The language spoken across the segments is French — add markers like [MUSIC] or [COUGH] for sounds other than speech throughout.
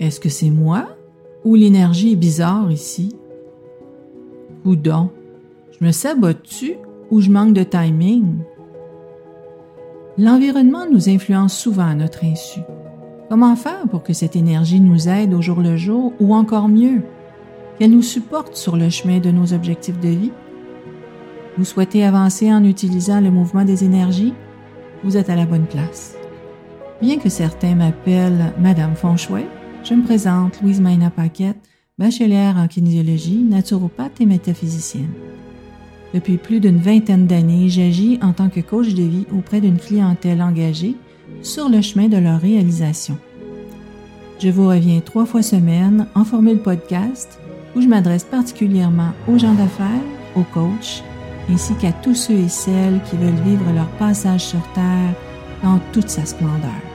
Est-ce que c'est moi ou l'énergie est bizarre ici? Coudon, je me sabote-tu ou je manque de timing? L'environnement nous influence souvent à notre insu. Comment faire pour que cette énergie nous aide au jour le jour ou encore mieux, qu'elle nous supporte sur le chemin de nos objectifs de vie? Vous souhaitez avancer en utilisant le mouvement des énergies? Vous êtes à la bonne place. Bien que certains m'appellent Madame Fonchouet, je me présente Louise Maina Paquette, bachelière en kinésiologie, naturopathe et métaphysicienne. Depuis plus d'une vingtaine d'années, j'agis en tant que coach de vie auprès d'une clientèle engagée sur le chemin de leur réalisation. Je vous reviens trois fois semaine en formule podcast où je m'adresse particulièrement aux gens d'affaires, aux coachs, ainsi qu'à tous ceux et celles qui veulent vivre leur passage sur Terre dans toute sa splendeur.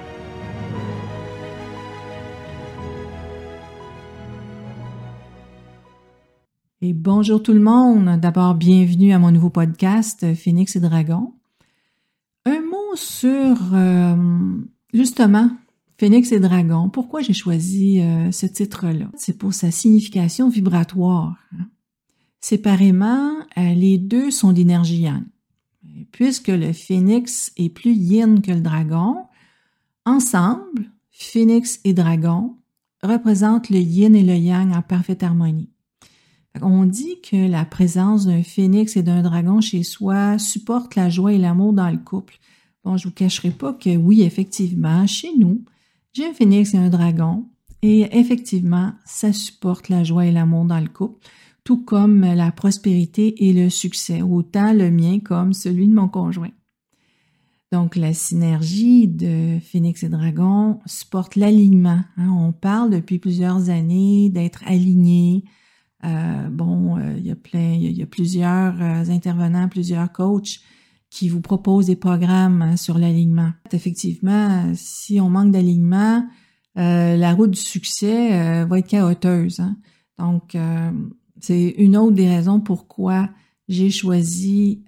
Bonjour tout le monde. D'abord, bienvenue à mon nouveau podcast Phoenix et Dragon. Un mot sur euh, justement Phoenix et Dragon. Pourquoi j'ai choisi euh, ce titre-là? C'est pour sa signification vibratoire. Hein. Séparément, euh, les deux sont d'énergie yang. Puisque le phénix est plus yin que le dragon, ensemble, phénix et dragon représentent le yin et le yang en parfaite harmonie. On dit que la présence d'un phénix et d'un dragon chez soi supporte la joie et l'amour dans le couple. Bon, je vous cacherai pas que oui, effectivement, chez nous, j'ai un phénix et un dragon, et effectivement, ça supporte la joie et l'amour dans le couple, tout comme la prospérité et le succès, autant le mien comme celui de mon conjoint. Donc, la synergie de Phénix et Dragon supporte l'alignement. Hein. On parle depuis plusieurs années d'être aligné, euh, bon, euh, il y a plein, il y a, plusieurs euh, intervenants, plusieurs coachs qui vous proposent des programmes hein, sur l'alignement. Effectivement, si on manque d'alignement, la route du succès va être chaoteuse. Hein. Donc, c'est une autre des raisons pourquoi j'ai choisi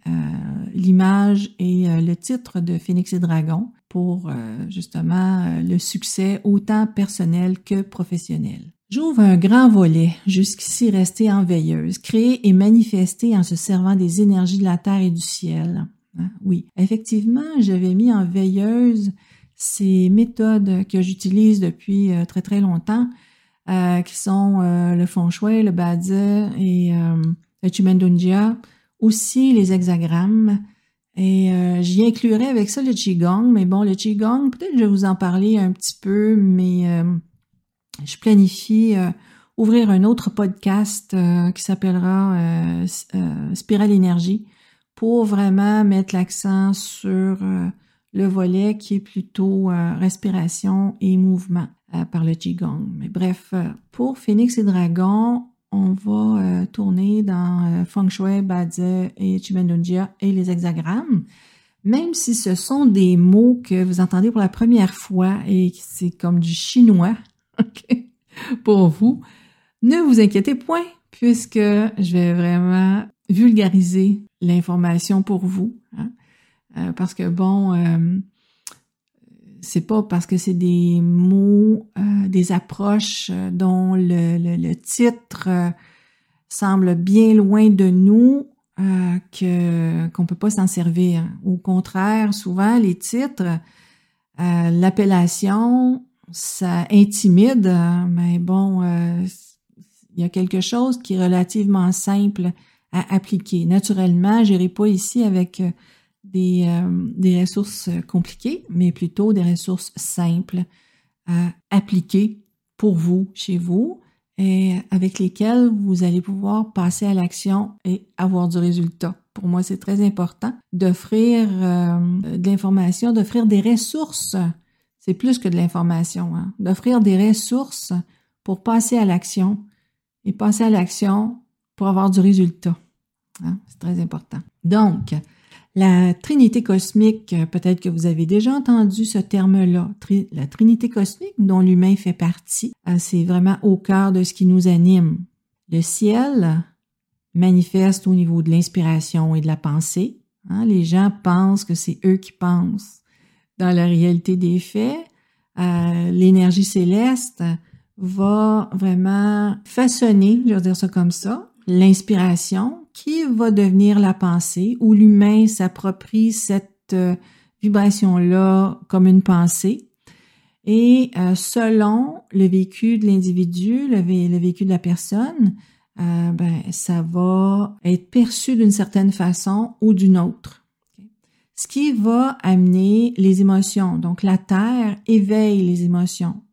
l'image et le titre de Phoenix et Dragon pour justement le succès autant personnel que professionnel. J'ouvre un grand volet, jusqu'ici resté en veilleuse, créé et manifesté en se servant des énergies de la terre et du ciel. Hein, oui, effectivement, j'avais mis en veilleuse ces méthodes que j'utilise depuis euh, très très longtemps, euh, qui sont euh, le feng shui, le badze et le chimendunjia, aussi les hexagrammes. Et j'y inclurai avec ça le qigong, mais bon, le qigong, peut-être je vais vous en parler un petit peu, mais je planifie euh, ouvrir un autre podcast euh, qui s'appellera euh, Spirale Énergie pour vraiment mettre l'accent sur le volet qui est plutôt respiration et mouvement par le Qigong. Mais bref, pour Phoenix et Dragon, on va tourner dans Feng Shui, Badze et Chimendunjia et les hexagrammes. Même si ce sont des mots que vous entendez pour la première fois et c'est comme du chinois, [LAUGHS] pour vous. Ne vous inquiétez point, puisque je vais vraiment vulgariser l'information pour vous. Hein. Euh, parce que bon, euh, c'est pas parce que c'est des mots, euh, des approches dont le, le titre semble bien loin de nous que qu'on peut pas s'en servir. Au contraire, souvent les titres, l'appellation ça intimide, mais bon, euh, il y a quelque chose qui est relativement simple à appliquer. Naturellement, je n'irai pas ici avec euh, des, euh, des ressources compliquées, mais plutôt des ressources simples à appliquer pour vous, chez vous, et avec lesquelles vous allez pouvoir passer à l'action et avoir du résultat. Pour moi, c'est très important d'offrir de l'information, d'offrir des ressources c'est plus que de l'information, hein. d'offrir des ressources pour passer à l'action et passer à l'action pour avoir du résultat. Hein. C'est très important. Donc, la Trinité cosmique, peut-être que vous avez déjà entendu ce terme-là, la Trinité cosmique dont l'humain fait partie, euh, c'est vraiment au cœur de ce qui nous anime. Le ciel manifeste au niveau de l'inspiration et de la pensée. Hein. Les gens pensent que c'est eux qui pensent dans la réalité des faits, euh, l'énergie céleste va vraiment façonner, je vais dire ça comme ça, l'inspiration qui va devenir la pensée où l'humain s'approprie cette euh, vibration-là comme une pensée. Et euh, selon le vécu de l'individu, le, vécu de la personne, ben, ça va être perçu d'une certaine façon ou d'une autre. Ce qui va amener les émotions. Donc la Terre éveille les émotions.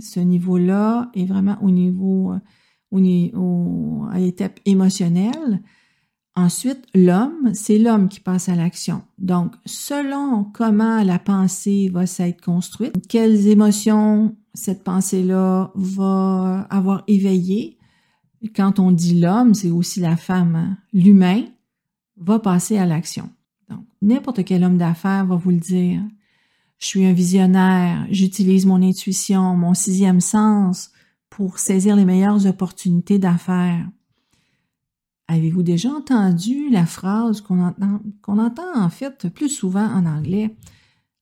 Ce niveau-là est vraiment au niveau, euh, au, à l'étape émotionnelle. Ensuite, l'homme, c'est l'homme qui passe à l'action. Donc, selon comment la pensée va s'être construite, quelles émotions cette pensée-là va avoir éveillé, quand on dit l'homme, c'est aussi la femme, hein. l'humain va passer à l'action. Donc, n'importe quel homme d'affaires va vous le dire. Je suis un visionnaire, j'utilise mon intuition, mon sixième sens pour saisir les meilleures opportunités d'affaires. Avez-vous déjà entendu la phrase qu'on entend, en fait plus souvent en anglais?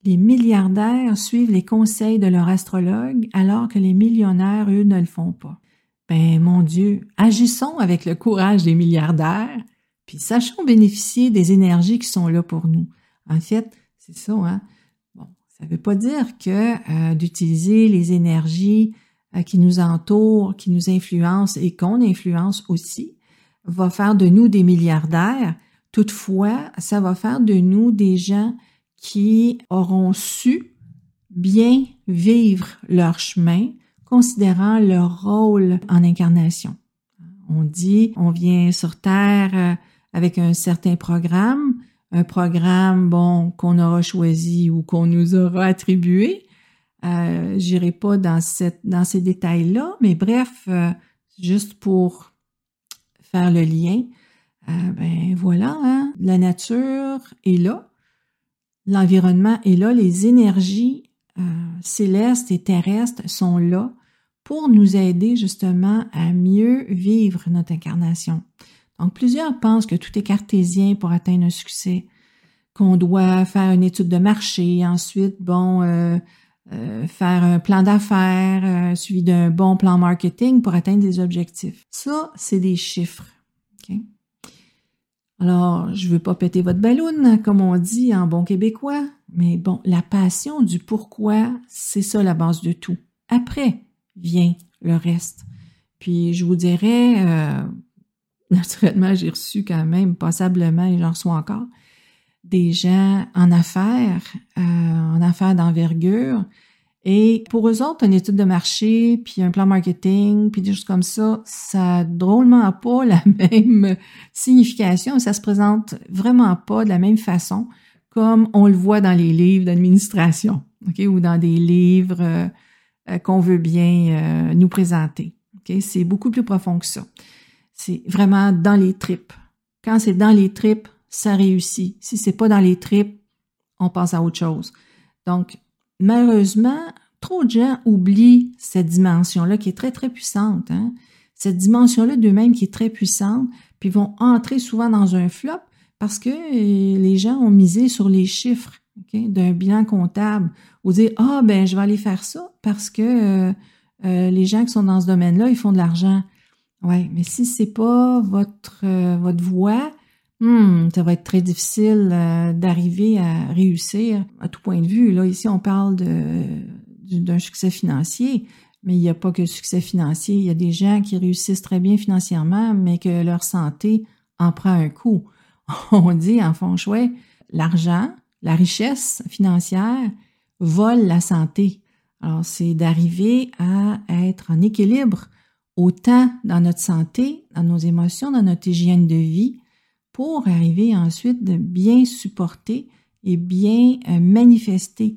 Les milliardaires suivent les conseils de leur astrologue alors que les millionnaires, eux, ne le font pas. Ben, mon Dieu, agissons avec le courage des milliardaires, puis sachons bénéficier des énergies qui sont là pour nous. En fait, c'est ça, hein? Bon, ça ne veut pas dire que euh, d'utiliser les énergies euh, qui nous entourent, qui nous influencent et qu'on influence aussi, va faire de nous des milliardaires. Toutefois, ça va faire de nous des gens qui auront su bien vivre leur chemin, considérant leur rôle en incarnation. On dit, on vient sur Terre euh, avec un certain programme, un programme bon qu'on aura choisi ou qu'on nous aura attribué. Euh, J'irai pas dans ces détails-là, mais bref, euh, juste pour faire le lien, euh, ben voilà, hein, la nature est là, l'environnement est là, les énergies célestes et terrestres sont là pour nous aider justement à mieux vivre notre incarnation. Donc, plusieurs pensent que tout est cartésien pour atteindre un succès, qu'on doit faire une étude de marché, ensuite, bon, euh, euh, faire un plan d'affaires euh, suivi d'un bon plan marketing pour atteindre des objectifs. Ça, c'est des chiffres. Alors, je veux pas péter votre ballon, comme on dit en bon québécois, mais bon, la passion du pourquoi, c'est ça la base de tout. Après, vient le reste. Puis je vous dirais, euh, [LAUGHS] naturellement, j'ai reçu quand même passablement, et j'en reçois encore, des gens en affaires, euh, en affaires d'envergure. Et pour eux autres, une étude de marché, puis un plan marketing, puis des choses comme ça, ça a drôlement pas la [LAUGHS] même signification. Ça se présente vraiment pas de la même façon comme on le voit dans les livres d'administration, ok, ou dans des livres euh, euh, qu'on veut bien euh, nous présenter. C'est beaucoup plus profond que ça. C'est vraiment dans les tripes. Quand c'est dans les tripes, ça réussit. Si c'est pas dans les tripes, on passe à autre chose. Donc, malheureusement, trop de gens oublient cette dimension-là qui est très, très puissante. Hein. Cette dimension-là d'eux-mêmes qui est très puissante, puis vont entrer souvent dans un flop parce que euh, les gens ont misé sur les chiffres d'un bilan comptable ou dire ah ben je vais aller faire ça parce que euh, euh, les gens qui sont dans ce domaine-là ils font de l'argent. Ouais, mais si c'est pas votre euh, votre voie, hmm, ça va être très difficile d'arriver à réussir à tout point de vue. Là ici on parle d'un succès financier, mais il n'y a pas que succès financier. Il y a des gens qui réussissent très bien financièrement, mais que leur santé en prend un coup. [LAUGHS] On dit en fond chouette, l'argent, la richesse financière vole la santé. Alors, c'est d'arriver à être en équilibre autant dans notre santé, dans nos émotions, dans notre hygiène de vie, pour arriver ensuite de bien supporter et bien euh, manifester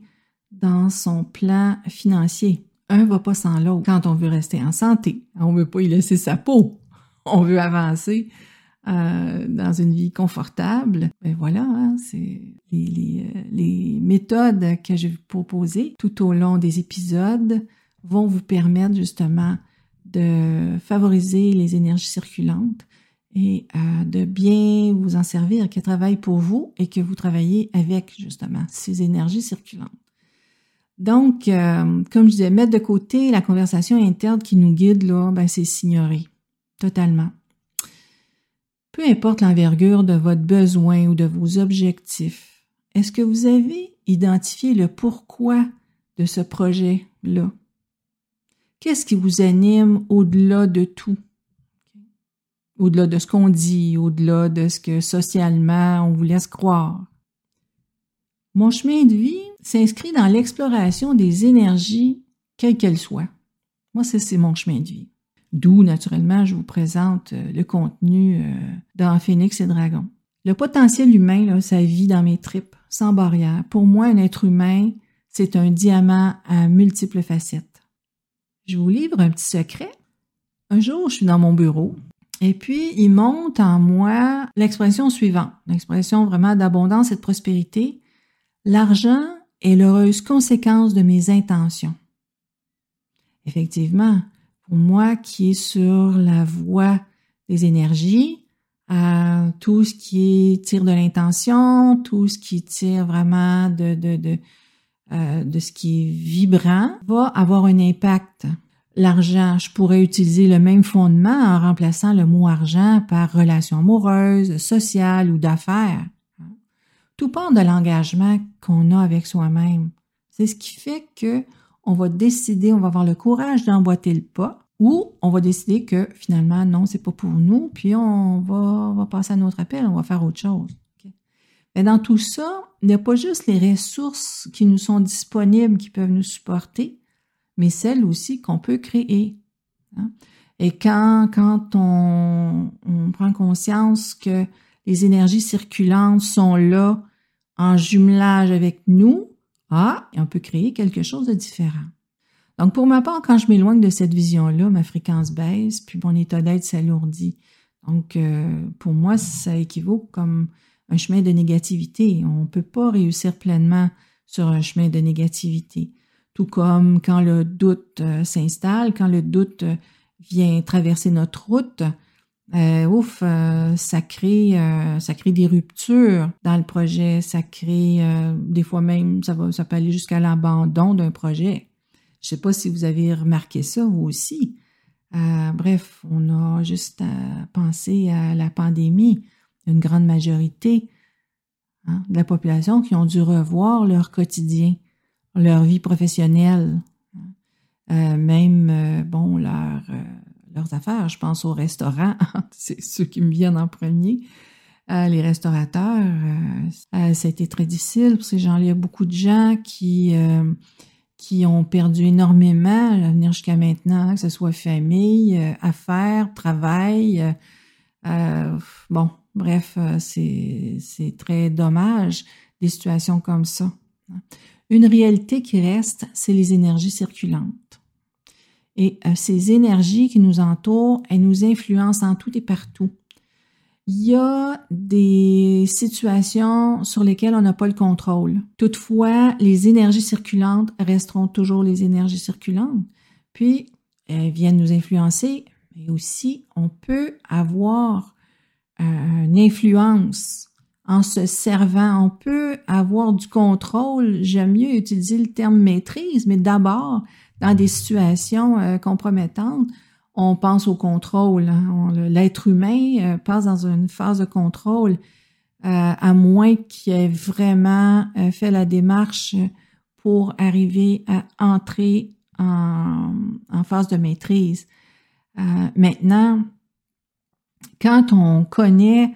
dans son plan financier. Un va pas sans l'autre. Quand on veut rester en santé, on veut pas y laisser sa peau. [LAUGHS] On veut avancer euh, dans une vie confortable. Ben voilà, hein, c'est les, euh, les, méthodes que je vais vous proposer tout au long des épisodes vont vous permettre justement de favoriser les énergies circulantes et euh, de bien vous en servir, qu'elles travaillent pour vous et que vous travaillez avec justement ces énergies circulantes. Donc, euh, comme je disais, mettre de côté la conversation interne qui nous guide, là, ben, c'est s'ignorer. Totalement. Peu importe l'envergure de votre besoin ou de vos objectifs, est-ce que vous avez identifié le pourquoi de ce projet-là? Qu'est-ce qui vous anime au-delà de tout? Au-delà de ce qu'on dit, au-delà de ce que socialement on vous laisse croire. Mon chemin de vie s'inscrit dans l'exploration des énergies, quelles qu'elles soient. Moi, c'est mon chemin de vie. D'où, naturellement, je vous présente euh, le contenu euh, dans Phoenix et Dragon. Le potentiel humain, là, ça vit dans mes tripes, sans barrière. Pour moi, un être humain, c'est un diamant à multiples facettes. Je vous livre un petit secret. Un jour, je suis dans mon bureau et puis il monte en moi l'expression suivante, l'expression vraiment d'abondance et de prospérité. L'argent est l'heureuse conséquence de mes intentions. Effectivement, pour moi qui est sur la voie des énergies, à tout ce qui tire de l'intention, tout ce qui tire vraiment de, euh, de ce qui est vibrant, va avoir un impact. L'argent, je pourrais utiliser le même fondement en remplaçant le mot argent par relation amoureuse, sociale ou d'affaires. Tout part de l'engagement qu'on a avec soi-même. C'est ce qui fait que on va décider, on va avoir le courage d'emboîter le pas ou on va décider que finalement, non, c'est pas pour nous, puis on va, va passer à notre appel, on va faire autre chose. Mais dans tout ça, il n'y a pas juste les ressources qui nous sont disponibles qui peuvent nous supporter, mais celles aussi qu'on peut créer. Hein. Et quand, quand on, prend conscience que les énergies circulantes sont là en jumelage avec nous, ah, on peut créer quelque chose de différent. Donc, pour ma part, quand je m'éloigne de cette vision-là, ma fréquence baisse, puis mon état d'être s'alourdit. Donc, euh, pour moi, ça équivaut comme un chemin de négativité. On ne peut pas réussir pleinement sur un chemin de négativité. Tout comme quand le doute euh, s'installe, quand le doute euh, vient traverser notre route, euh, ouf, ça crée, ça crée des ruptures dans le projet, ça crée des fois même, ça va, ça peut aller jusqu'à l'abandon d'un projet. Je sais pas si vous avez remarqué ça vous aussi. bref, on a juste à penser à la pandémie. Une grande majorité hein, de la population qui ont dû revoir leur quotidien, leur vie professionnelle, hein. même bon leur leurs affaires. Je pense aux restaurants, [LAUGHS] c'est ceux qui me viennent en premier. Euh, les restaurateurs, euh, euh, ça a été très difficile pour ces gens-là. Il y a beaucoup de gens qui, qui ont perdu énormément à venir jusqu'à maintenant, que ce soit famille, affaires, travail. bon, bref, c'est très dommage des situations comme ça. Une réalité qui reste, c'est les énergies circulantes. Et euh, ces énergies qui nous entourent, elles nous influencent en tout et partout. Il y a des situations sur lesquelles on n'a pas le contrôle. Toutefois, les énergies circulantes resteront toujours les énergies circulantes. Puis, elles viennent nous influencer, mais aussi on peut avoir euh, une influence en se servant. On peut avoir du contrôle. J'aime mieux utiliser le terme maîtrise, mais d'abord, dans des situations euh, compromettantes, on pense au contrôle. Hein. L'être humain euh, passe dans une phase de contrôle, euh, à moins qu'il ait vraiment fait la démarche pour arriver à entrer en, en phase de maîtrise. maintenant, quand on connaît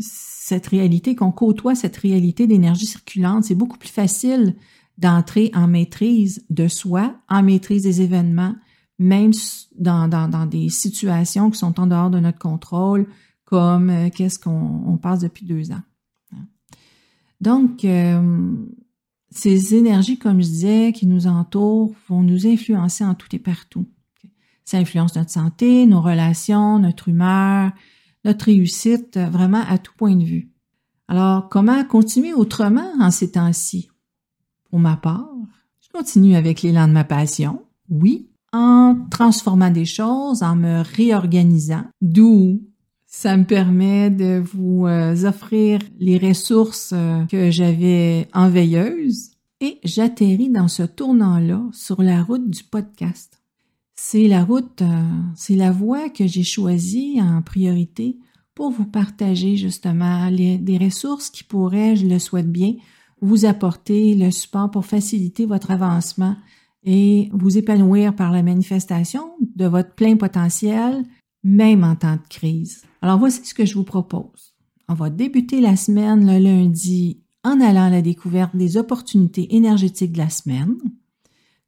cette réalité, qu'on côtoie cette réalité d'énergie circulante, c'est beaucoup plus facile d'entrer en maîtrise de soi, en maîtrise des événements, même dans, dans, des situations qui sont en dehors de notre contrôle, comme euh, qu'est-ce qu'on passe depuis deux ans. Hein. Donc, euh, ces énergies, comme je disais, qui nous entourent, vont nous influencer en tout et partout. Ça influence notre santé, nos relations, notre humeur, notre réussite, vraiment à tout point de vue. Alors, comment continuer autrement en ces temps-ci? Pour ma part, je continue avec l'élan de ma passion, oui, en transformant des choses, en me réorganisant, d'où ça me permet de vous euh, offrir les ressources euh, que j'avais en veilleuse et j'atterris dans ce tournant-là sur la route du podcast. C'est la route, euh, c'est la voie que j'ai choisie en priorité pour vous partager justement des ressources qui pourraient, je le souhaite bien, vous apporter le support pour faciliter votre avancement et vous épanouir par la manifestation de votre plein potentiel, même en temps de crise. Alors voici ce que je vous propose. On va débuter la semaine le lundi en allant à la découverte des opportunités énergétiques de la semaine.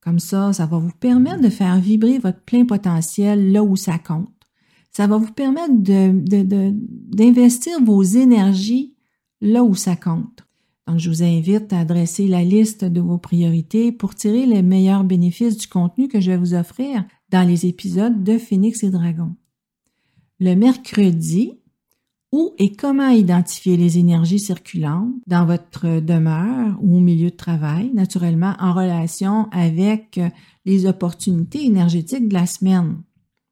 Comme ça, ça va vous permettre de faire vibrer votre plein potentiel là où ça compte. Ça va vous permettre d'investir de, vos énergies là où ça compte. Donc, je vous invite à dresser la liste de vos priorités pour tirer les meilleurs bénéfices du contenu que je vais vous offrir dans les épisodes de Phoenix et Dragon. Le mercredi, où et comment identifier les énergies circulantes dans votre demeure ou au milieu de travail, naturellement en relation avec les opportunités énergétiques de la semaine.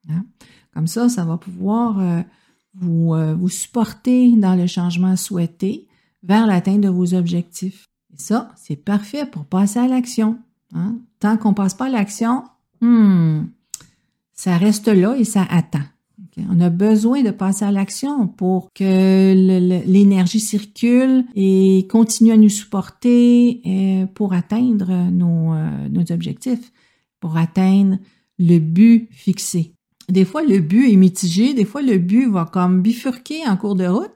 Hein? Comme ça, ça va pouvoir euh, vous, euh, vous supporter dans le changement souhaité vers l'atteinte de vos objectifs. Et ça, c'est parfait pour passer à l'action. Hein? Tant qu'on passe pas à l'action, hmm, ça reste là et ça attend. On a besoin de passer à l'action pour que l'énergie circule et continue à nous supporter euh, pour atteindre nos, euh, nos objectifs, pour atteindre le but fixé. Des fois, le but est mitigé, des fois, le but va comme bifurquer en cours de route,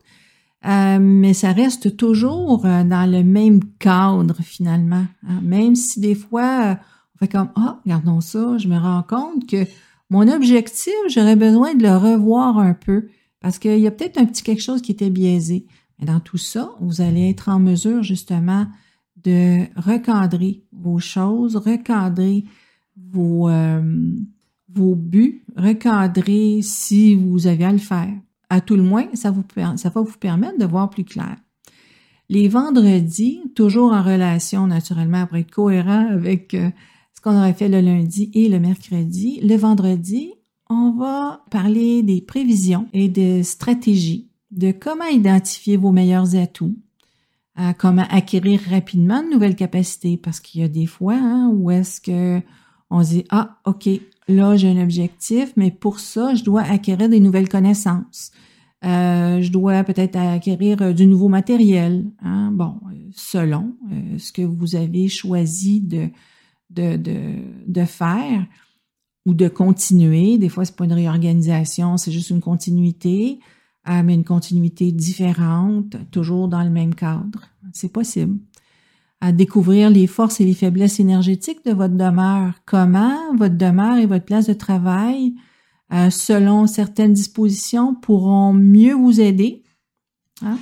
euh, mais ça reste toujours dans le même cadre finalement. Hein. Même si des fois, on fait comme, ah, regardons ça, je me rends compte que mon objectif, j'aurais besoin de le revoir un peu parce qu'il y a peut-être un petit quelque chose qui était biaisé. Mais dans tout ça, vous allez être en mesure justement de recadrer vos choses, recadrer vos, euh, vos buts, recadrer si vous avez à le faire. À tout le moins, ça, va vous permettre de voir plus clair. Les vendredis, toujours en relation naturellement pour être cohérent avec euh, qu'on aurait fait le lundi et le mercredi. Le vendredi, on va parler des prévisions et des stratégies, de comment identifier vos meilleurs atouts, euh, comment acquérir rapidement de nouvelles capacités, parce qu'il y a des fois hein, où est-ce que on dit ah ok là j'ai un objectif, mais pour ça je dois acquérir des nouvelles connaissances. Euh, je dois peut-être acquérir euh, du nouveau matériel. Hein. Bon, selon ce que vous avez choisi de de, de, de faire ou de continuer. Des fois, c'est pas une réorganisation, c'est juste une continuité, euh, mais une continuité différente, toujours dans le même cadre. C'est possible. À découvrir les forces et les faiblesses énergétiques de votre demeure. Comment votre demeure et votre place de travail, euh, selon certaines dispositions, pourront mieux vous aider hein,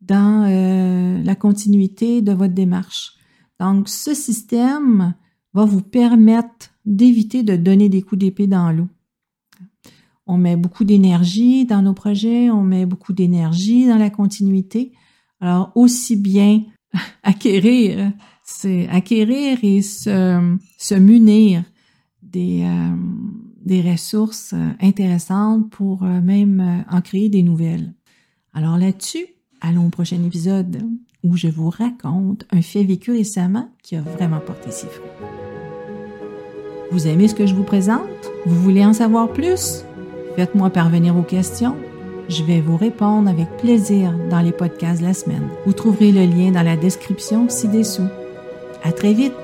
dans euh, la continuité de votre démarche. Donc, ce système va vous permettre d'éviter de donner des coups d'épée dans l'eau. On met beaucoup d'énergie dans nos projets, on met beaucoup d'énergie dans la continuité. Alors, aussi bien [LAUGHS] acquérir, c'est acquérir et se, se munir des, euh, des ressources intéressantes pour euh, même en créer des nouvelles. Alors là-dessus, allons au prochain épisode où je vous raconte un fait vécu récemment qui a vraiment porté ses fruits. Vous aimez ce que je vous présente? Vous voulez en savoir plus? Faites-moi parvenir vos questions. Je vais vous répondre avec plaisir dans les podcasts de la semaine. Vous trouverez le lien dans la description ci-dessous. À très vite!